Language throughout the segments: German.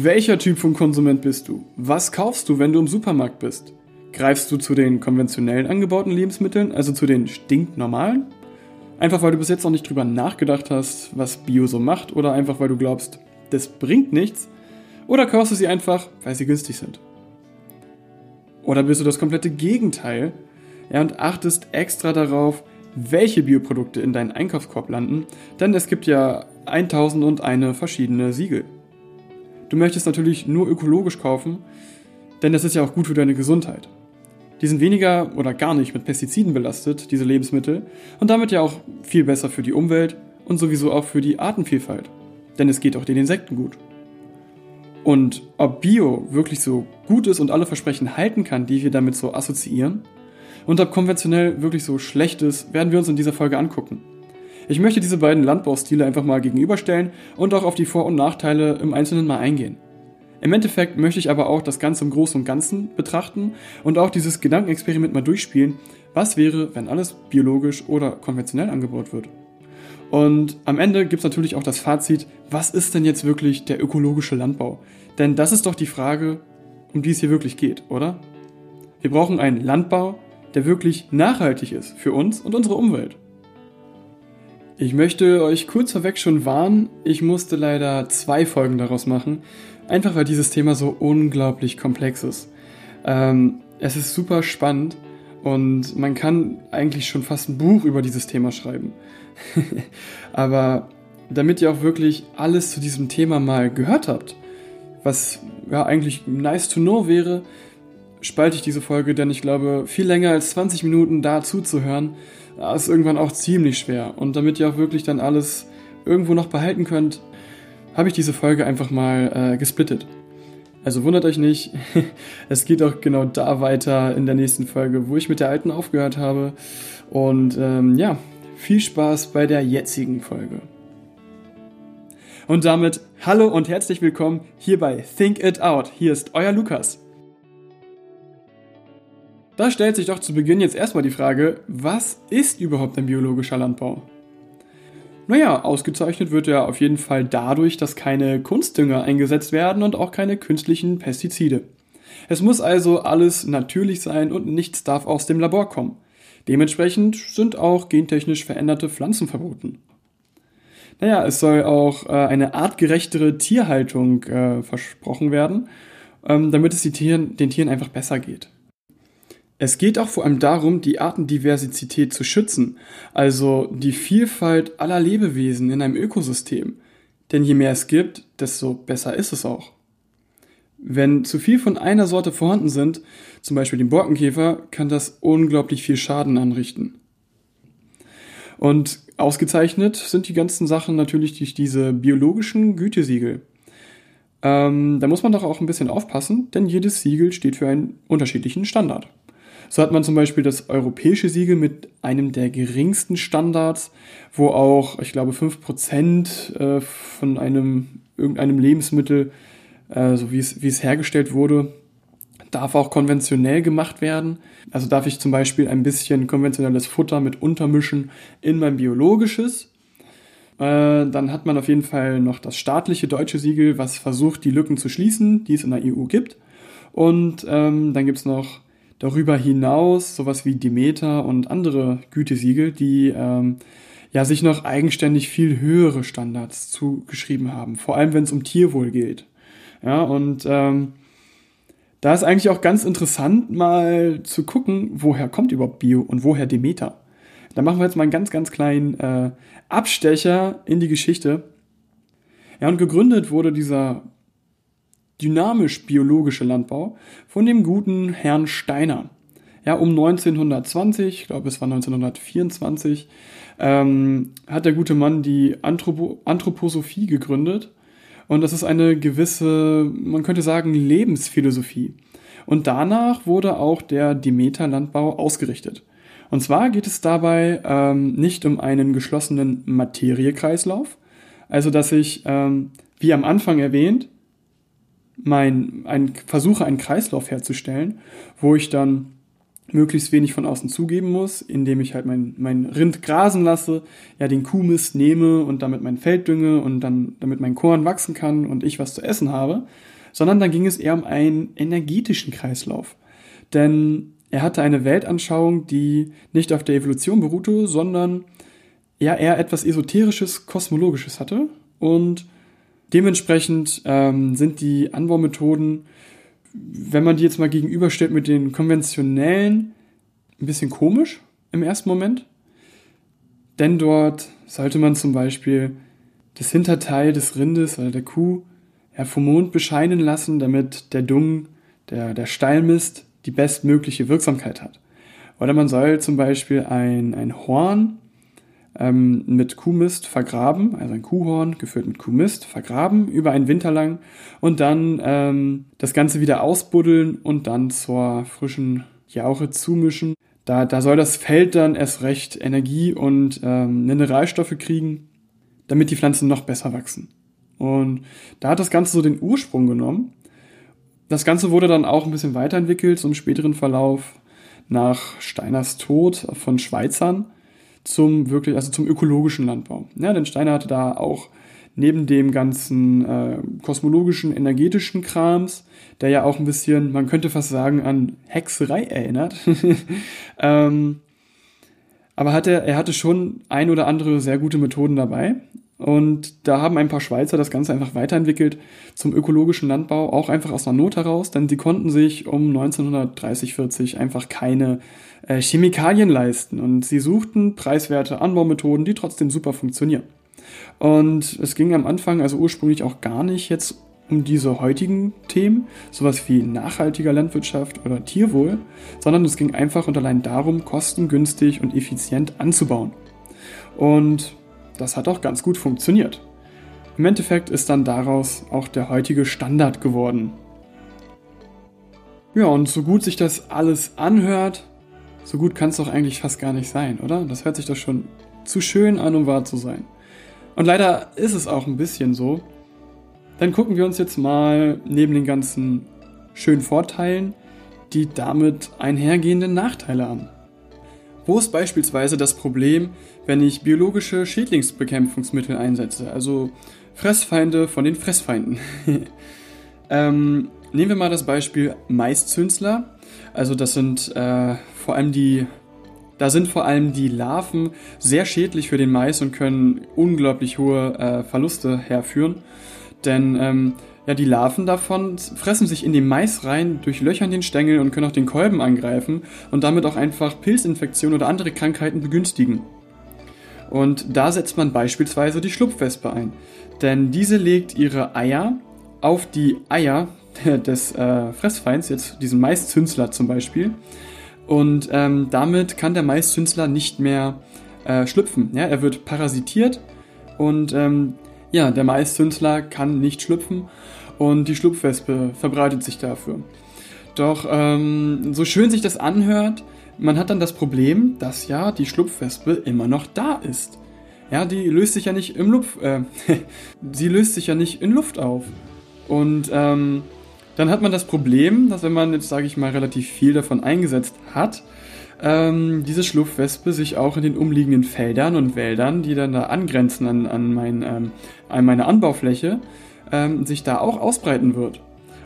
Welcher Typ von Konsument bist du? Was kaufst du, wenn du im Supermarkt bist? Greifst du zu den konventionellen angebauten Lebensmitteln, also zu den stinknormalen? Einfach weil du bis jetzt noch nicht drüber nachgedacht hast, was Bio so macht, oder einfach weil du glaubst, das bringt nichts? Oder kaufst du sie einfach, weil sie günstig sind? Oder bist du das komplette Gegenteil ja, und achtest extra darauf, welche Bioprodukte in deinen Einkaufskorb landen, denn es gibt ja 1001 verschiedene Siegel. Du möchtest natürlich nur ökologisch kaufen, denn das ist ja auch gut für deine Gesundheit. Die sind weniger oder gar nicht mit Pestiziden belastet, diese Lebensmittel, und damit ja auch viel besser für die Umwelt und sowieso auch für die Artenvielfalt. Denn es geht auch den Insekten gut. Und ob Bio wirklich so gut ist und alle Versprechen halten kann, die wir damit so assoziieren, und ob konventionell wirklich so schlecht ist, werden wir uns in dieser Folge angucken. Ich möchte diese beiden Landbaustile einfach mal gegenüberstellen und auch auf die Vor- und Nachteile im Einzelnen mal eingehen. Im Endeffekt möchte ich aber auch das Ganze im Großen und Ganzen betrachten und auch dieses Gedankenexperiment mal durchspielen, was wäre, wenn alles biologisch oder konventionell angebaut wird. Und am Ende gibt es natürlich auch das Fazit, was ist denn jetzt wirklich der ökologische Landbau? Denn das ist doch die Frage, um die es hier wirklich geht, oder? Wir brauchen einen Landbau, der wirklich nachhaltig ist für uns und unsere Umwelt. Ich möchte euch kurz vorweg schon warnen, ich musste leider zwei Folgen daraus machen, einfach weil dieses Thema so unglaublich komplex ist. Ähm, es ist super spannend und man kann eigentlich schon fast ein Buch über dieses Thema schreiben. Aber damit ihr auch wirklich alles zu diesem Thema mal gehört habt, was ja eigentlich nice to know wäre, spalte ich diese Folge, denn ich glaube, viel länger als 20 Minuten da zuzuhören, ist irgendwann auch ziemlich schwer. Und damit ihr auch wirklich dann alles irgendwo noch behalten könnt, habe ich diese Folge einfach mal äh, gesplittet. Also wundert euch nicht, es geht auch genau da weiter in der nächsten Folge, wo ich mit der alten aufgehört habe. Und ähm, ja, viel Spaß bei der jetzigen Folge. Und damit hallo und herzlich willkommen hier bei Think It Out. Hier ist euer Lukas. Da stellt sich doch zu Beginn jetzt erstmal die Frage, was ist überhaupt ein biologischer Landbau? Naja, ausgezeichnet wird er auf jeden Fall dadurch, dass keine Kunstdünger eingesetzt werden und auch keine künstlichen Pestizide. Es muss also alles natürlich sein und nichts darf aus dem Labor kommen. Dementsprechend sind auch gentechnisch veränderte Pflanzen verboten. Naja, es soll auch äh, eine artgerechtere Tierhaltung äh, versprochen werden, ähm, damit es Tieren, den Tieren einfach besser geht. Es geht auch vor allem darum, die Artendiversität zu schützen, also die Vielfalt aller Lebewesen in einem Ökosystem. Denn je mehr es gibt, desto besser ist es auch. Wenn zu viel von einer Sorte vorhanden sind, zum Beispiel den Borkenkäfer, kann das unglaublich viel Schaden anrichten. Und ausgezeichnet sind die ganzen Sachen natürlich durch diese biologischen Gütesiegel. Ähm, da muss man doch auch ein bisschen aufpassen, denn jedes Siegel steht für einen unterschiedlichen Standard. So hat man zum Beispiel das europäische Siegel mit einem der geringsten Standards, wo auch, ich glaube, 5% äh, von einem irgendeinem Lebensmittel, äh, so wie es, wie es hergestellt wurde, darf auch konventionell gemacht werden. Also darf ich zum Beispiel ein bisschen konventionelles Futter mit untermischen in mein biologisches. Äh, dann hat man auf jeden Fall noch das staatliche deutsche Siegel, was versucht, die Lücken zu schließen, die es in der EU gibt. Und ähm, dann gibt es noch darüber hinaus sowas wie Demeter und andere Gütesiegel, die ähm, ja sich noch eigenständig viel höhere Standards zugeschrieben haben, vor allem wenn es um Tierwohl geht. Ja, und ähm, da ist eigentlich auch ganz interessant, mal zu gucken, woher kommt überhaupt Bio und woher Demeter. Da machen wir jetzt mal einen ganz, ganz kleinen äh, Abstecher in die Geschichte. Ja, und gegründet wurde dieser dynamisch-biologische Landbau von dem guten Herrn Steiner. Ja, um 1920, ich glaube es war 1924, ähm, hat der gute Mann die Anthropo Anthroposophie gegründet. Und das ist eine gewisse, man könnte sagen, Lebensphilosophie. Und danach wurde auch der Demeter-Landbau ausgerichtet. Und zwar geht es dabei ähm, nicht um einen geschlossenen Materiekreislauf, also dass ich, ähm, wie am Anfang erwähnt, mein, ein, versuche einen Kreislauf herzustellen, wo ich dann möglichst wenig von außen zugeben muss, indem ich halt mein, mein Rind grasen lasse, ja den Kuhmist nehme und damit mein Feld dünge und dann damit mein Korn wachsen kann und ich was zu essen habe, sondern dann ging es eher um einen energetischen Kreislauf. Denn er hatte eine Weltanschauung, die nicht auf der Evolution beruhte, sondern ja eher etwas esoterisches, kosmologisches hatte und dementsprechend ähm, sind die Anbaumethoden wenn man die jetzt mal gegenüberstellt mit den konventionellen, ein bisschen komisch im ersten Moment. Denn dort sollte man zum Beispiel das Hinterteil des Rindes oder der Kuh ja, vom Mond bescheinen lassen, damit der Dung, der, der Stallmist, die bestmögliche Wirksamkeit hat. Oder man soll zum Beispiel ein, ein Horn ähm, mit Kuhmist vergraben, also ein Kuhhorn gefüllt mit Kuhmist vergraben über einen Winter lang und dann ähm, das Ganze wieder ausbuddeln und dann zur frischen Jauche zumischen. Da, da soll das Feld dann erst recht Energie und ähm, Mineralstoffe kriegen, damit die Pflanzen noch besser wachsen. Und da hat das Ganze so den Ursprung genommen. Das Ganze wurde dann auch ein bisschen weiterentwickelt, so im späteren Verlauf nach Steiners Tod von Schweizern zum wirklich, also zum ökologischen Landbau. Ja, denn Steiner hatte da auch neben dem ganzen äh, kosmologischen, energetischen Krams, der ja auch ein bisschen, man könnte fast sagen, an Hexerei erinnert. ähm, aber hatte, er hatte schon ein oder andere sehr gute Methoden dabei. Und da haben ein paar Schweizer das Ganze einfach weiterentwickelt zum ökologischen Landbau, auch einfach aus einer Not heraus, denn sie konnten sich um 1930, 40 einfach keine äh, Chemikalien leisten und sie suchten preiswerte Anbaumethoden, die trotzdem super funktionieren. Und es ging am Anfang also ursprünglich auch gar nicht jetzt um diese heutigen Themen, sowas wie nachhaltiger Landwirtschaft oder Tierwohl, sondern es ging einfach und allein darum, kostengünstig und effizient anzubauen. Und das hat auch ganz gut funktioniert. Im Endeffekt ist dann daraus auch der heutige Standard geworden. Ja, und so gut sich das alles anhört, so gut kann es doch eigentlich fast gar nicht sein, oder? Das hört sich doch schon zu schön an, um wahr zu sein. Und leider ist es auch ein bisschen so. Dann gucken wir uns jetzt mal neben den ganzen schönen Vorteilen die damit einhergehenden Nachteile an. Wo ist beispielsweise das Problem, wenn ich biologische Schädlingsbekämpfungsmittel einsetze, also Fressfeinde von den Fressfeinden? ähm, nehmen wir mal das Beispiel Maiszünsler. Also das sind äh, vor allem die, da sind vor allem die Larven sehr schädlich für den Mais und können unglaublich hohe äh, Verluste herführen. Denn ähm, ja, die Larven davon fressen sich in den Mais rein, durchlöchern den Stängel und können auch den Kolben angreifen und damit auch einfach Pilzinfektionen oder andere Krankheiten begünstigen. Und da setzt man beispielsweise die Schlupfwespe ein. Denn diese legt ihre Eier auf die Eier des äh, Fressfeinds, jetzt diesen Maiszünsler zum Beispiel. Und ähm, damit kann der Maiszünsler nicht mehr äh, schlüpfen. Ja, er wird parasitiert und ähm, ja, der Maiszünsler kann nicht schlüpfen und die Schlupfwespe verbreitet sich dafür. Doch ähm, so schön sich das anhört, man hat dann das Problem, dass ja die Schlupfwespe immer noch da ist. Ja, die löst sich ja nicht im Luft, äh, sie löst sich ja nicht in Luft auf. Und ähm, dann hat man das Problem, dass wenn man jetzt, sage ich mal, relativ viel davon eingesetzt hat, ähm, diese Schlupfwespe sich auch in den umliegenden Feldern und Wäldern, die dann da angrenzen an, an, mein, ähm, an meine Anbaufläche, ähm, sich da auch ausbreiten wird.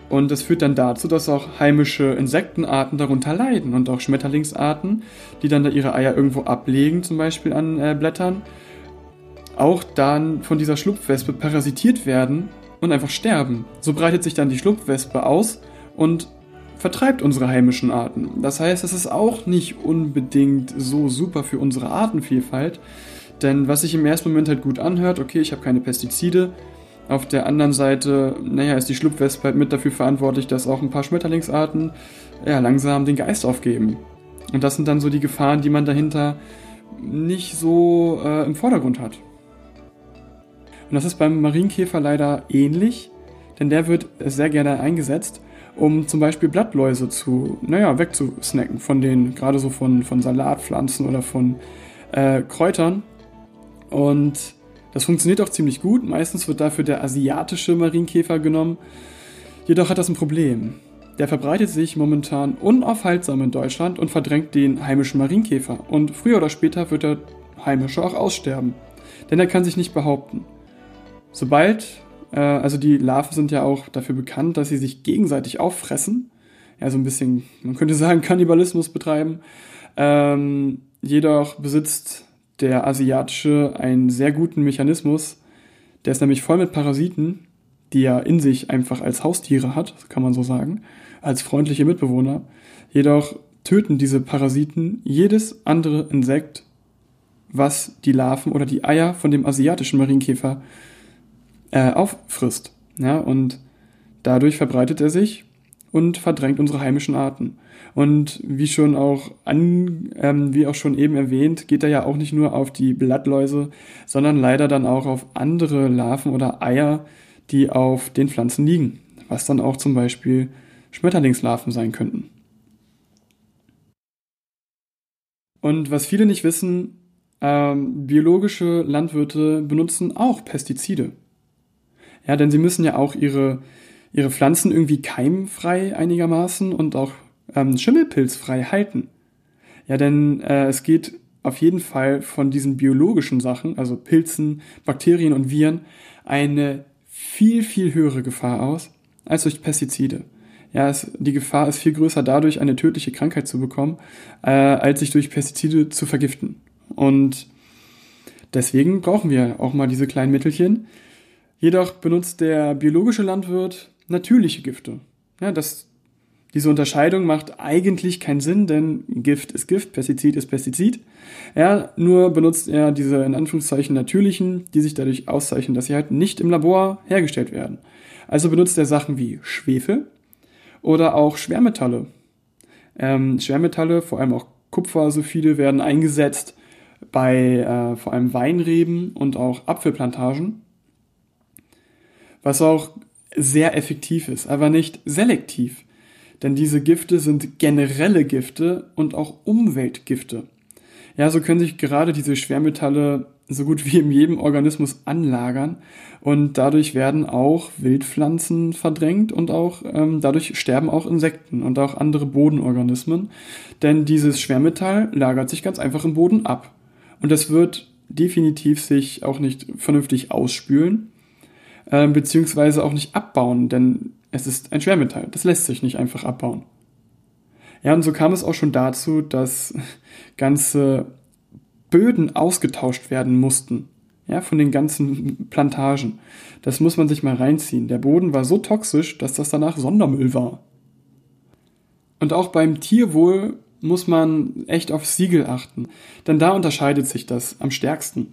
Und das führt dann dazu, dass auch heimische Insektenarten darunter leiden und auch Schmetterlingsarten, die dann da ihre Eier irgendwo ablegen, zum Beispiel an äh, Blättern, auch dann von dieser Schlupfwespe parasitiert werden und einfach sterben. So breitet sich dann die Schlupfwespe aus und vertreibt unsere heimischen Arten. Das heißt, es ist auch nicht unbedingt so super für unsere Artenvielfalt, denn was sich im ersten Moment halt gut anhört, okay, ich habe keine Pestizide, auf der anderen Seite, naja, ist die Schlupfwespe halt mit dafür verantwortlich, dass auch ein paar Schmetterlingsarten ja, langsam den Geist aufgeben. Und das sind dann so die Gefahren, die man dahinter nicht so äh, im Vordergrund hat. Und das ist beim Marienkäfer leider ähnlich, denn der wird sehr gerne eingesetzt, um zum Beispiel Blattläuse zu, naja, wegzusnacken von den, gerade so von, von Salatpflanzen oder von äh, Kräutern. Und das funktioniert auch ziemlich gut. Meistens wird dafür der asiatische Marienkäfer genommen. Jedoch hat das ein Problem. der verbreitet sich momentan unaufhaltsam in Deutschland und verdrängt den heimischen Marienkäfer. Und früher oder später wird der heimische auch aussterben. Denn er kann sich nicht behaupten. Sobald, äh, also die Larven sind ja auch dafür bekannt, dass sie sich gegenseitig auffressen. Ja, so ein bisschen, man könnte sagen, Kannibalismus betreiben. Ähm, jedoch besitzt der asiatische einen sehr guten Mechanismus. Der ist nämlich voll mit Parasiten, die er in sich einfach als Haustiere hat, kann man so sagen, als freundliche Mitbewohner. Jedoch töten diese Parasiten jedes andere Insekt, was die Larven oder die Eier von dem asiatischen Marienkäfer äh, auffrisst. Ja, und dadurch verbreitet er sich und verdrängt unsere heimischen Arten. Und wie schon auch an, ähm, wie auch schon eben erwähnt, geht er ja auch nicht nur auf die Blattläuse, sondern leider dann auch auf andere Larven oder Eier, die auf den Pflanzen liegen, was dann auch zum Beispiel Schmetterlingslarven sein könnten. Und was viele nicht wissen, ähm, biologische Landwirte benutzen auch Pestizide. Ja, denn sie müssen ja auch ihre, ihre Pflanzen irgendwie keimfrei einigermaßen und auch ähm, schimmelpilzfrei halten. Ja, denn äh, es geht auf jeden Fall von diesen biologischen Sachen, also Pilzen, Bakterien und Viren, eine viel, viel höhere Gefahr aus als durch Pestizide. Ja, es, die Gefahr ist viel größer dadurch, eine tödliche Krankheit zu bekommen, äh, als sich durch Pestizide zu vergiften. Und deswegen brauchen wir auch mal diese kleinen Mittelchen. Jedoch benutzt der biologische Landwirt natürliche Gifte. Ja, das diese Unterscheidung macht eigentlich keinen Sinn, denn Gift ist Gift, Pestizid ist Pestizid. Ja, nur benutzt er diese in Anführungszeichen natürlichen, die sich dadurch auszeichnen, dass sie halt nicht im Labor hergestellt werden. Also benutzt er Sachen wie Schwefel oder auch Schwermetalle. Ähm, Schwermetalle, vor allem auch Kupfersulfide, werden eingesetzt bei äh, vor allem Weinreben und auch Apfelplantagen. Was auch sehr effektiv ist, aber nicht selektiv. Denn diese Gifte sind generelle Gifte und auch Umweltgifte. Ja, so können sich gerade diese Schwermetalle so gut wie in jedem Organismus anlagern und dadurch werden auch Wildpflanzen verdrängt und auch ähm, dadurch sterben auch Insekten und auch andere Bodenorganismen, denn dieses Schwermetall lagert sich ganz einfach im Boden ab und das wird definitiv sich auch nicht vernünftig ausspülen äh, beziehungsweise auch nicht abbauen, denn es ist ein Schwermetall. Das lässt sich nicht einfach abbauen. Ja, und so kam es auch schon dazu, dass ganze Böden ausgetauscht werden mussten. Ja, von den ganzen Plantagen. Das muss man sich mal reinziehen. Der Boden war so toxisch, dass das danach Sondermüll war. Und auch beim Tierwohl muss man echt auf Siegel achten, denn da unterscheidet sich das am stärksten.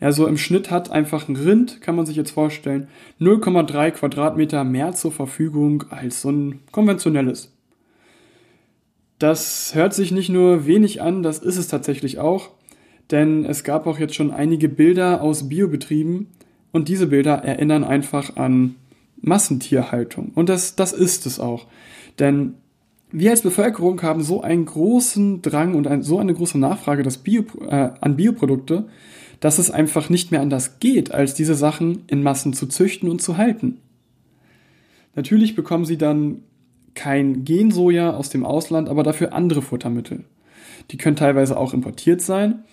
Ja, so im Schnitt hat einfach ein Rind, kann man sich jetzt vorstellen, 0,3 Quadratmeter mehr zur Verfügung als so ein konventionelles. Das hört sich nicht nur wenig an, das ist es tatsächlich auch, denn es gab auch jetzt schon einige Bilder aus Biobetrieben und diese Bilder erinnern einfach an Massentierhaltung. Und das, das ist es auch. Denn wir als Bevölkerung haben so einen großen Drang und ein, so eine große Nachfrage Bio, äh, an Bioprodukte, dass es einfach nicht mehr anders geht, als diese Sachen in Massen zu züchten und zu halten. Natürlich bekommen sie dann kein Gensoja aus dem Ausland, aber dafür andere Futtermittel. Die können teilweise auch importiert sein.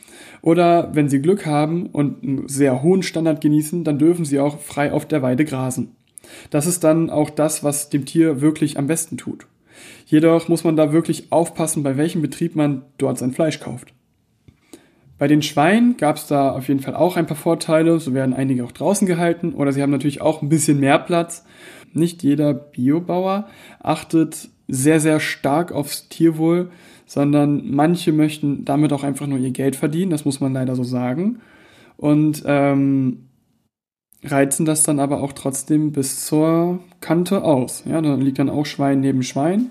Oder wenn sie Glück haben und einen sehr hohen Standard genießen, dann dürfen sie auch frei auf der Weide grasen. Das ist dann auch das, was dem Tier wirklich am besten tut. Jedoch muss man da wirklich aufpassen, bei welchem Betrieb man dort sein Fleisch kauft. Bei den Schweinen gab es da auf jeden Fall auch ein paar Vorteile. So werden einige auch draußen gehalten oder sie haben natürlich auch ein bisschen mehr Platz. Nicht jeder Biobauer achtet sehr, sehr stark aufs Tierwohl, sondern manche möchten damit auch einfach nur ihr Geld verdienen. Das muss man leider so sagen. Und ähm, reizen das dann aber auch trotzdem bis zur Kante aus. Ja, da liegt dann auch Schwein neben Schwein.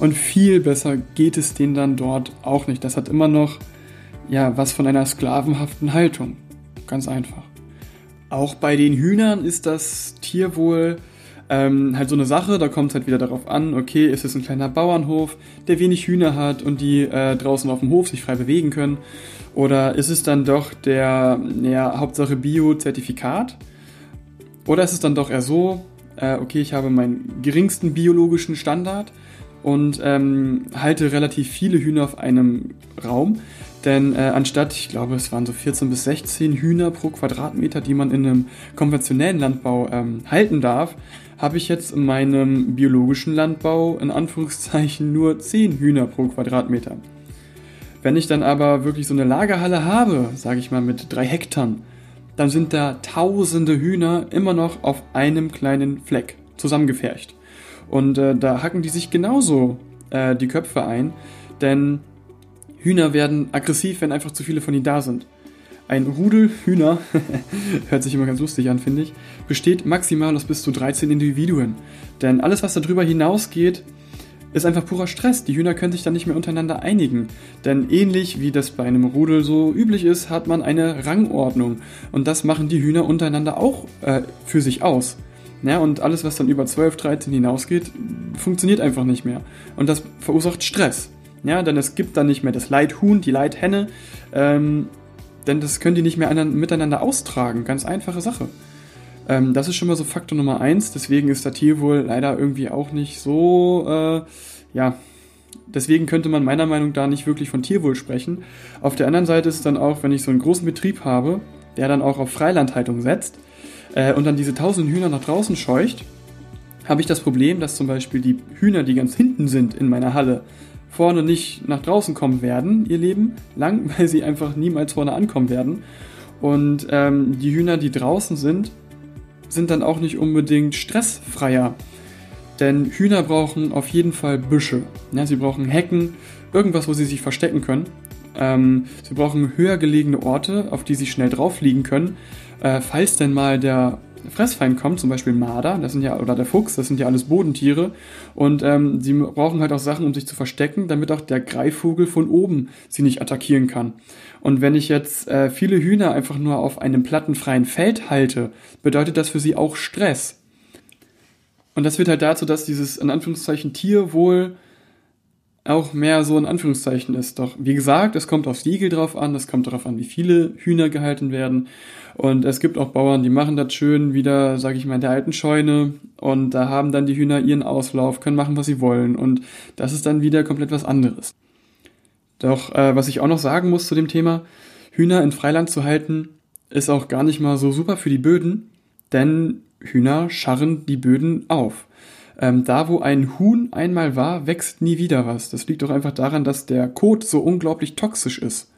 Und viel besser geht es denen dann dort auch nicht. Das hat immer noch ja, was von einer sklavenhaften Haltung. Ganz einfach. Auch bei den Hühnern ist das Tierwohl ähm, halt so eine Sache, da kommt es halt wieder darauf an, okay, ist es ein kleiner Bauernhof, der wenig Hühner hat und die äh, draußen auf dem Hof sich frei bewegen können? Oder ist es dann doch der, ja, Hauptsache Bio-Zertifikat? Oder ist es dann doch eher so, äh, okay, ich habe meinen geringsten biologischen Standard und ähm, halte relativ viele Hühner auf einem Raum. Denn äh, anstatt, ich glaube, es waren so 14 bis 16 Hühner pro Quadratmeter, die man in einem konventionellen Landbau ähm, halten darf, habe ich jetzt in meinem biologischen Landbau in Anführungszeichen nur 10 Hühner pro Quadratmeter. Wenn ich dann aber wirklich so eine Lagerhalle habe, sage ich mal mit drei Hektar, dann sind da tausende Hühner immer noch auf einem kleinen Fleck zusammengefercht. Und äh, da hacken die sich genauso äh, die Köpfe ein, denn Hühner werden aggressiv, wenn einfach zu viele von ihnen da sind. Ein Rudel Hühner, hört sich immer ganz lustig an, finde ich, besteht maximal aus bis zu 13 Individuen. Denn alles, was darüber hinausgeht, ist einfach purer Stress. Die Hühner können sich dann nicht mehr untereinander einigen. Denn ähnlich wie das bei einem Rudel so üblich ist, hat man eine Rangordnung. Und das machen die Hühner untereinander auch äh, für sich aus. Ja, und alles, was dann über 12, 13 hinausgeht, funktioniert einfach nicht mehr. Und das verursacht Stress. Ja, denn es gibt dann nicht mehr das Leithuhn, die Leithenne, ähm, denn das können die nicht mehr miteinander austragen. Ganz einfache Sache. Ähm, das ist schon mal so Faktor Nummer eins. Deswegen ist der Tierwohl leider irgendwie auch nicht so, äh, ja, deswegen könnte man meiner Meinung nach da nicht wirklich von Tierwohl sprechen. Auf der anderen Seite ist dann auch, wenn ich so einen großen Betrieb habe, der dann auch auf Freilandhaltung setzt äh, und dann diese tausend Hühner nach draußen scheucht, habe ich das Problem, dass zum Beispiel die Hühner, die ganz hinten sind in meiner Halle, vorne nicht nach draußen kommen werden, ihr Leben lang, weil sie einfach niemals vorne ankommen werden. Und ähm, die Hühner, die draußen sind, sind dann auch nicht unbedingt stressfreier. Denn Hühner brauchen auf jeden Fall Büsche. Ja, sie brauchen Hecken, irgendwas, wo sie sich verstecken können. Ähm, sie brauchen höher gelegene Orte, auf die sie schnell drauf fliegen können. Äh, falls denn mal der Fressfeind kommt, zum Beispiel Marder, das sind ja, oder der Fuchs, das sind ja alles Bodentiere. Und ähm, sie brauchen halt auch Sachen, um sich zu verstecken, damit auch der Greifvogel von oben sie nicht attackieren kann. Und wenn ich jetzt äh, viele Hühner einfach nur auf einem plattenfreien Feld halte, bedeutet das für sie auch Stress. Und das führt halt dazu, dass dieses in Anführungszeichen Tierwohl auch mehr so in Anführungszeichen ist. Doch wie gesagt, es kommt aufs Siegel drauf an, es kommt darauf an, wie viele Hühner gehalten werden. Und es gibt auch Bauern, die machen das schön wieder, sage ich mal, in der alten Scheune. Und da haben dann die Hühner ihren Auslauf, können machen, was sie wollen. Und das ist dann wieder komplett was anderes. Doch äh, was ich auch noch sagen muss zu dem Thema, Hühner in Freiland zu halten, ist auch gar nicht mal so super für die Böden, denn Hühner scharren die Böden auf. Ähm, da, wo ein Huhn einmal war, wächst nie wieder was. Das liegt doch einfach daran, dass der Kot so unglaublich toxisch ist.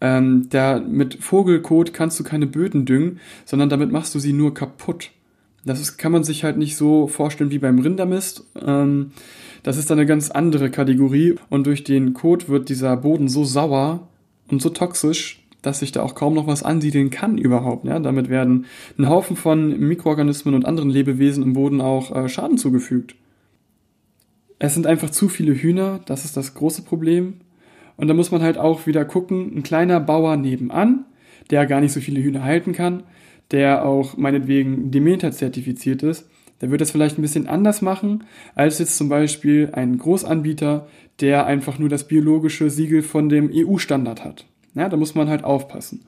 Ähm, der, mit Vogelkot kannst du keine Böden düngen, sondern damit machst du sie nur kaputt. Das ist, kann man sich halt nicht so vorstellen wie beim Rindermist. Ähm, das ist dann eine ganz andere Kategorie und durch den Kot wird dieser Boden so sauer und so toxisch, dass sich da auch kaum noch was ansiedeln kann überhaupt. Ja? Damit werden ein Haufen von Mikroorganismen und anderen Lebewesen im Boden auch äh, Schaden zugefügt. Es sind einfach zu viele Hühner, das ist das große Problem. Und da muss man halt auch wieder gucken, ein kleiner Bauer nebenan, der gar nicht so viele Hühner halten kann, der auch meinetwegen Demeter zertifiziert ist, der wird das vielleicht ein bisschen anders machen, als jetzt zum Beispiel ein Großanbieter, der einfach nur das biologische Siegel von dem EU-Standard hat. Ja, da muss man halt aufpassen.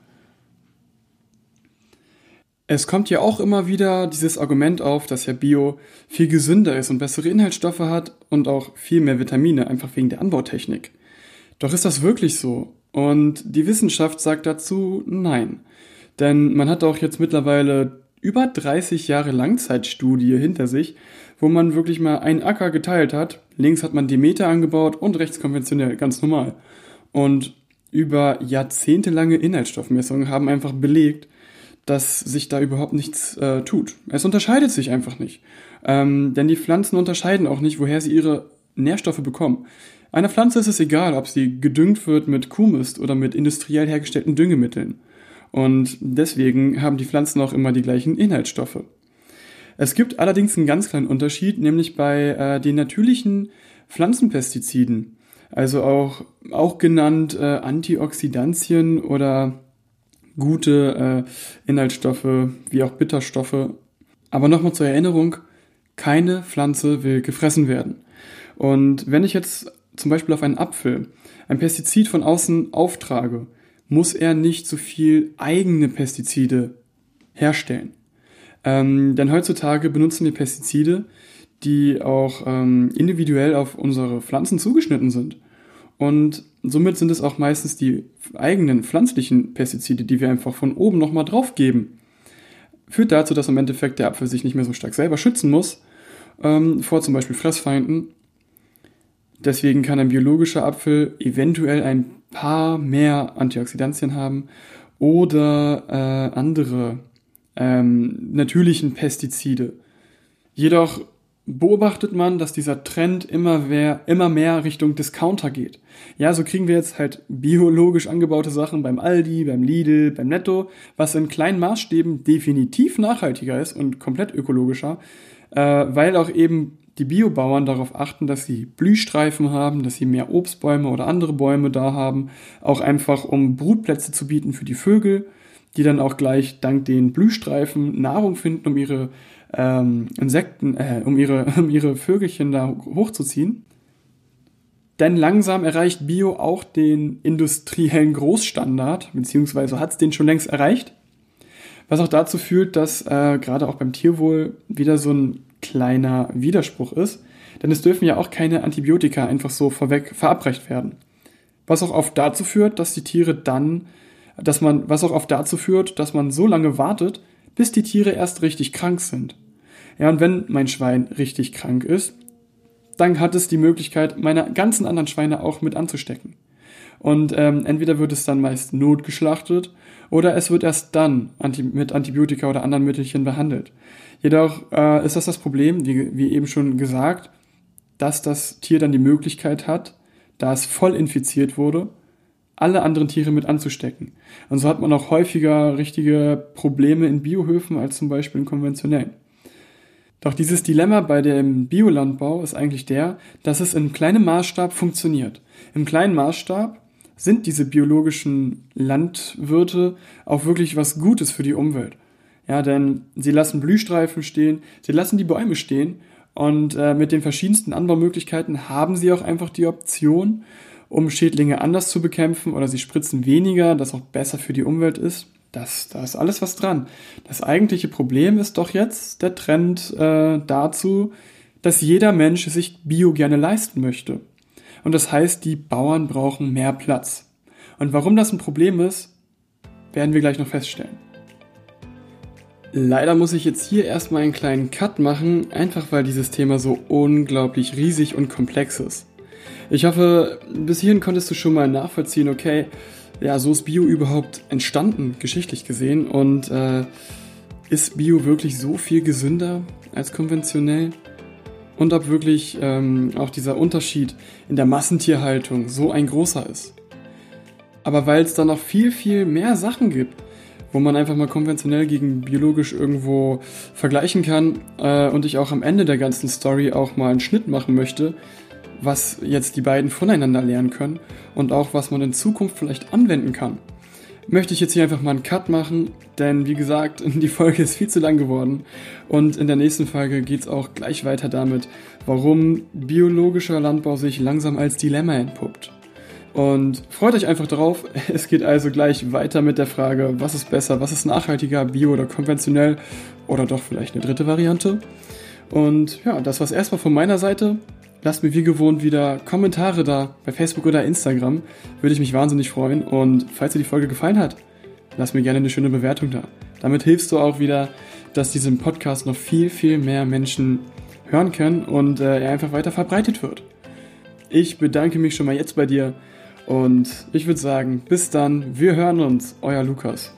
Es kommt ja auch immer wieder dieses Argument auf, dass ja Bio viel gesünder ist und bessere Inhaltsstoffe hat und auch viel mehr Vitamine, einfach wegen der Anbautechnik. Doch ist das wirklich so? Und die Wissenschaft sagt dazu nein. Denn man hat auch jetzt mittlerweile über 30 Jahre Langzeitstudie hinter sich, wo man wirklich mal einen Acker geteilt hat. Links hat man Demeter angebaut und rechts konventionell, ganz normal. Und über jahrzehntelange Inhaltsstoffmessungen haben einfach belegt, dass sich da überhaupt nichts äh, tut. Es unterscheidet sich einfach nicht. Ähm, denn die Pflanzen unterscheiden auch nicht, woher sie ihre Nährstoffe bekommen. Einer Pflanze ist es egal, ob sie gedüngt wird mit Kuhmist oder mit industriell hergestellten Düngemitteln. Und deswegen haben die Pflanzen auch immer die gleichen Inhaltsstoffe. Es gibt allerdings einen ganz kleinen Unterschied, nämlich bei äh, den natürlichen Pflanzenpestiziden also auch, auch genannt äh, Antioxidantien oder gute äh, Inhaltsstoffe wie auch Bitterstoffe. Aber nochmal zur Erinnerung, keine Pflanze will gefressen werden. Und wenn ich jetzt zum Beispiel auf einen Apfel ein Pestizid von außen auftrage, muss er nicht so viel eigene Pestizide herstellen. Ähm, denn heutzutage benutzen wir Pestizide, die auch ähm, individuell auf unsere Pflanzen zugeschnitten sind. Und somit sind es auch meistens die eigenen pflanzlichen Pestizide, die wir einfach von oben nochmal drauf geben. Führt dazu, dass im Endeffekt der Apfel sich nicht mehr so stark selber schützen muss, ähm, vor zum Beispiel Fressfeinden. Deswegen kann ein biologischer Apfel eventuell ein paar mehr Antioxidantien haben oder äh, andere ähm, natürlichen Pestizide. Jedoch beobachtet man, dass dieser Trend immer mehr, immer mehr Richtung Discounter geht. Ja, so kriegen wir jetzt halt biologisch angebaute Sachen beim Aldi, beim Lidl, beim Netto, was in kleinen Maßstäben definitiv nachhaltiger ist und komplett ökologischer, äh, weil auch eben die Biobauern darauf achten, dass sie Blühstreifen haben, dass sie mehr Obstbäume oder andere Bäume da haben, auch einfach um Brutplätze zu bieten für die Vögel, die dann auch gleich dank den Blühstreifen Nahrung finden, um ihre ähm, Insekten, äh, um ihre, um ihre Vögelchen da hochzuziehen. Denn langsam erreicht Bio auch den industriellen Großstandard, beziehungsweise hat es den schon längst erreicht. Was auch dazu führt, dass äh, gerade auch beim Tierwohl wieder so ein kleiner Widerspruch ist. Denn es dürfen ja auch keine Antibiotika einfach so vorweg verabreicht werden. Was auch oft dazu führt, dass die Tiere dann, dass man, was auch oft dazu führt, dass man so lange wartet, bis die Tiere erst richtig krank sind. Ja, und wenn mein Schwein richtig krank ist, dann hat es die Möglichkeit, meine ganzen anderen Schweine auch mit anzustecken. Und ähm, entweder wird es dann meist notgeschlachtet oder es wird erst dann anti mit Antibiotika oder anderen Mittelchen behandelt. Jedoch äh, ist das das Problem, wie, wie eben schon gesagt, dass das Tier dann die Möglichkeit hat, da es voll infiziert wurde, alle anderen Tiere mit anzustecken. Und so hat man auch häufiger richtige Probleme in Biohöfen als zum Beispiel in konventionellen. Doch dieses Dilemma bei dem Biolandbau ist eigentlich der, dass es in kleinem Maßstab funktioniert. Im kleinen Maßstab sind diese biologischen Landwirte auch wirklich was Gutes für die Umwelt. Ja, denn sie lassen Blühstreifen stehen, sie lassen die Bäume stehen und äh, mit den verschiedensten Anbaumöglichkeiten haben sie auch einfach die Option, um Schädlinge anders zu bekämpfen oder sie spritzen weniger, das auch besser für die Umwelt ist. Das, da ist alles was dran. Das eigentliche Problem ist doch jetzt der Trend äh, dazu, dass jeder Mensch sich Bio gerne leisten möchte. Und das heißt, die Bauern brauchen mehr Platz. Und warum das ein Problem ist, werden wir gleich noch feststellen. Leider muss ich jetzt hier erstmal einen kleinen Cut machen, einfach weil dieses Thema so unglaublich riesig und komplex ist. Ich hoffe, bis hierhin konntest du schon mal nachvollziehen, okay, ja, so ist Bio überhaupt entstanden, geschichtlich gesehen? Und äh, ist Bio wirklich so viel gesünder als konventionell? Und ob wirklich ähm, auch dieser Unterschied in der Massentierhaltung so ein großer ist. Aber weil es da noch viel, viel mehr Sachen gibt, wo man einfach mal konventionell gegen biologisch irgendwo vergleichen kann äh, und ich auch am Ende der ganzen Story auch mal einen Schnitt machen möchte, was jetzt die beiden voneinander lernen können und auch was man in Zukunft vielleicht anwenden kann. Möchte ich jetzt hier einfach mal einen Cut machen, denn wie gesagt, die Folge ist viel zu lang geworden und in der nächsten Folge geht es auch gleich weiter damit, warum biologischer Landbau sich langsam als Dilemma entpuppt. Und freut euch einfach drauf. Es geht also gleich weiter mit der Frage, was ist besser, was ist nachhaltiger, bio oder konventionell oder doch vielleicht eine dritte Variante. Und ja, das war's erstmal von meiner Seite. Lasst mir wie gewohnt wieder Kommentare da bei Facebook oder Instagram. Würde ich mich wahnsinnig freuen. Und falls dir die Folge gefallen hat, lass mir gerne eine schöne Bewertung da. Damit hilfst du auch wieder, dass diesem Podcast noch viel, viel mehr Menschen hören können und äh, er einfach weiter verbreitet wird. Ich bedanke mich schon mal jetzt bei dir und ich würde sagen, bis dann, wir hören uns, euer Lukas.